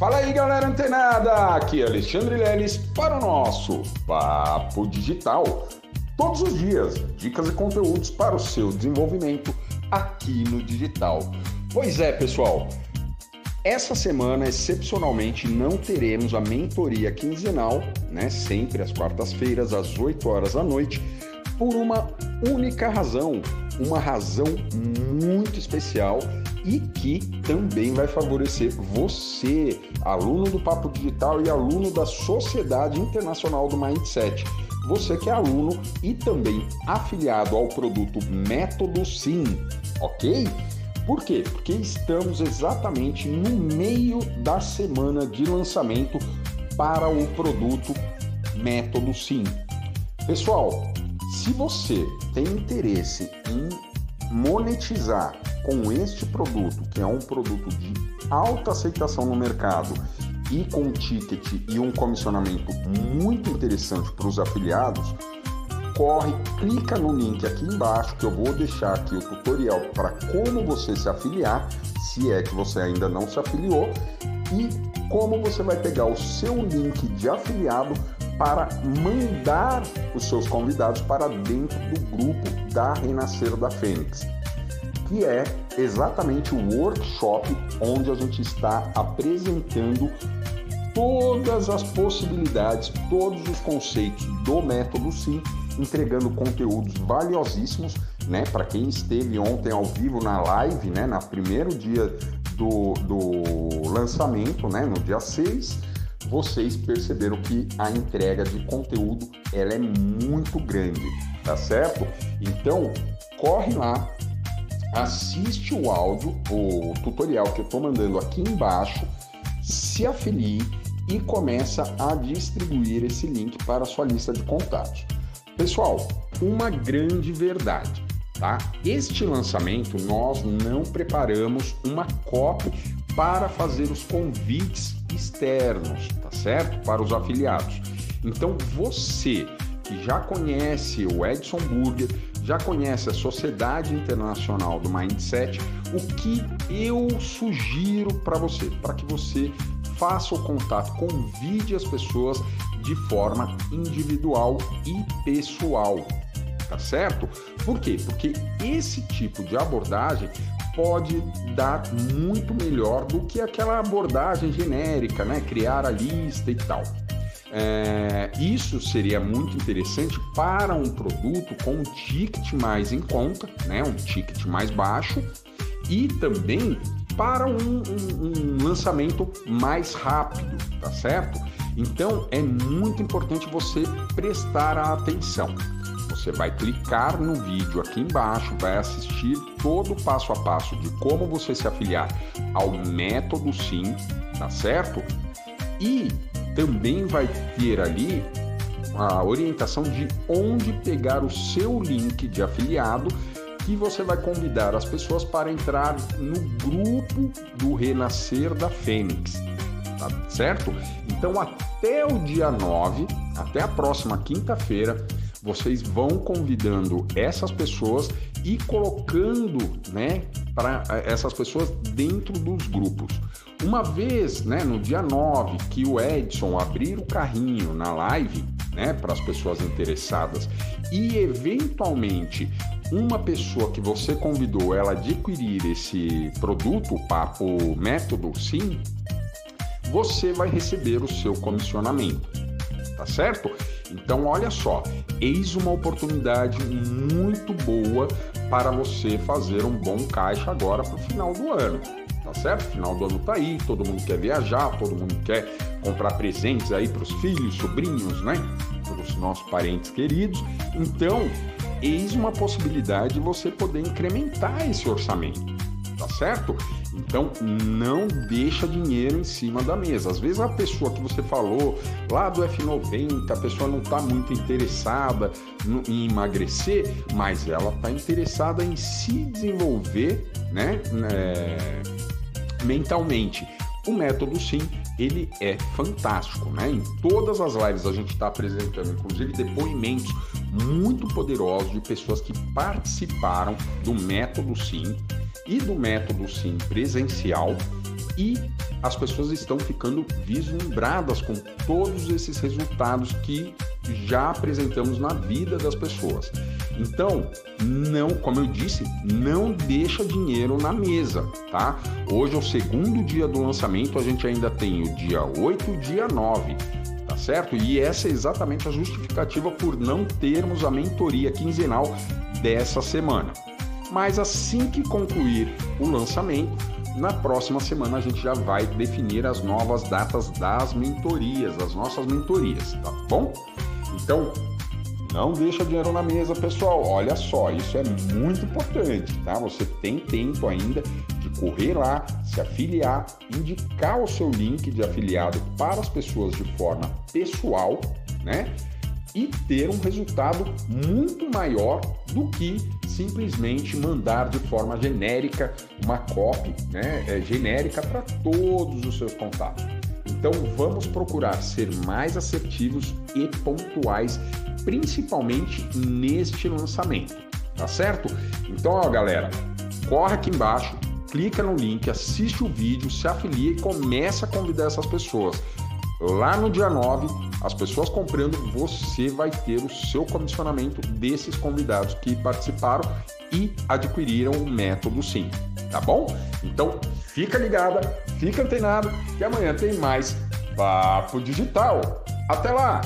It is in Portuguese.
Fala aí, galera antenada! Aqui é Alexandre Leles para o nosso Papo Digital. Todos os dias, dicas e conteúdos para o seu desenvolvimento aqui no digital. Pois é, pessoal, essa semana, excepcionalmente, não teremos a mentoria quinzenal, né? Sempre às quartas-feiras, às 8 horas da noite, por uma única razão, uma razão muito especial e que também vai favorecer você, aluno do Papo Digital e aluno da Sociedade Internacional do Mindset. Você que é aluno e também afiliado ao produto Método Sim, ok? Por quê? Porque estamos exatamente no meio da semana de lançamento para o produto Método Sim. Pessoal, se você tem interesse em monetizar com este produto, que é um produto de alta aceitação no mercado e com um ticket e um comissionamento muito interessante para os afiliados, corre, clica no link aqui embaixo que eu vou deixar aqui o tutorial para como você se afiliar, se é que você ainda não se afiliou, e como você vai pegar o seu link de afiliado para mandar os seus convidados para dentro do grupo da Renascer da Fênix, que é exatamente o workshop onde a gente está apresentando todas as possibilidades, todos os conceitos do método Sim entregando conteúdos valiosíssimos, né? Para quem esteve ontem ao vivo na live, né? Na primeiro dia do, do lançamento, né? No dia 6, vocês perceberam que a entrega de conteúdo ela é muito grande, tá certo? Então, corre lá, assiste o áudio, o tutorial que eu estou mandando aqui embaixo, se afilie e começa a distribuir esse link para a sua lista de contatos. Pessoal, uma grande verdade, tá? Este lançamento nós não preparamos uma copy para fazer os convites externos, tá certo? Para os afiliados. Então você que já conhece o Edson Burger, já conhece a Sociedade Internacional do Mindset, o que eu sugiro para você, para que você faça o contato, convide as pessoas de forma individual e pessoal, tá certo? Por quê? Porque esse tipo de abordagem pode dar muito melhor do que aquela abordagem genérica, né? Criar a lista e tal. É, isso seria muito interessante para um produto com um ticket mais em conta, né? Um ticket mais baixo e também para um, um, um lançamento mais rápido, tá certo? Então é muito importante você prestar atenção. Você vai clicar no vídeo aqui embaixo, vai assistir todo o passo a passo de como você se afiliar ao método Sim, tá certo? E também vai ter ali a orientação de onde pegar o seu link de afiliado que você vai convidar as pessoas para entrar no grupo do Renascer da Fênix, tá certo? Então, até o dia 9, até a próxima quinta-feira, vocês vão convidando essas pessoas e colocando, né, para eh, essas pessoas dentro dos grupos. Uma vez, né, no dia 9, que o Edson abrir o carrinho na live, né, para as pessoas interessadas e eventualmente uma pessoa que você convidou ela adquirir esse produto, o método sim, você vai receber o seu comissionamento, tá certo? Então, olha só, eis uma oportunidade muito boa para você fazer um bom caixa agora para o final do ano, tá certo? Final do ano tá aí, todo mundo quer viajar, todo mundo quer comprar presentes aí para os filhos, sobrinhos, né? Para os nossos parentes queridos. Então, eis uma possibilidade de você poder incrementar esse orçamento, tá certo? Então não deixa dinheiro em cima da mesa. Às vezes a pessoa que você falou lá do F90, a pessoa não está muito interessada em emagrecer, mas ela está interessada em se desenvolver, né, é, mentalmente. O método sim, ele é fantástico, né? Em todas as lives a gente está apresentando, inclusive depoimentos muito poderosos de pessoas que participaram do método sim e do método sim presencial e as pessoas estão ficando vislumbradas com todos esses resultados que já apresentamos na vida das pessoas. Então, não, como eu disse, não deixa dinheiro na mesa, tá? Hoje é o segundo dia do lançamento, a gente ainda tem o dia 8 e o dia 9, tá certo? E essa é exatamente a justificativa por não termos a mentoria quinzenal dessa semana. Mas assim que concluir o lançamento, na próxima semana a gente já vai definir as novas datas das mentorias, das nossas mentorias, tá bom? Então, não deixa dinheiro na mesa, pessoal. Olha só, isso é muito importante, tá? Você tem tempo ainda de correr lá, se afiliar, indicar o seu link de afiliado para as pessoas de forma pessoal, né? E ter um resultado muito maior do que simplesmente mandar de forma genérica uma copy, né? É, genérica para todos os seus contatos. Então vamos procurar ser mais assertivos e pontuais principalmente neste lançamento, tá certo? Então, ó, galera, corre aqui embaixo, clica no link, assiste o vídeo, se afilia e começa a convidar essas pessoas. Lá no dia 9, as pessoas comprando, você vai ter o seu comissionamento desses convidados que participaram e adquiriram o método sim, tá bom? Então, fica ligada, fica antenado que amanhã tem mais Papo Digital. Até lá!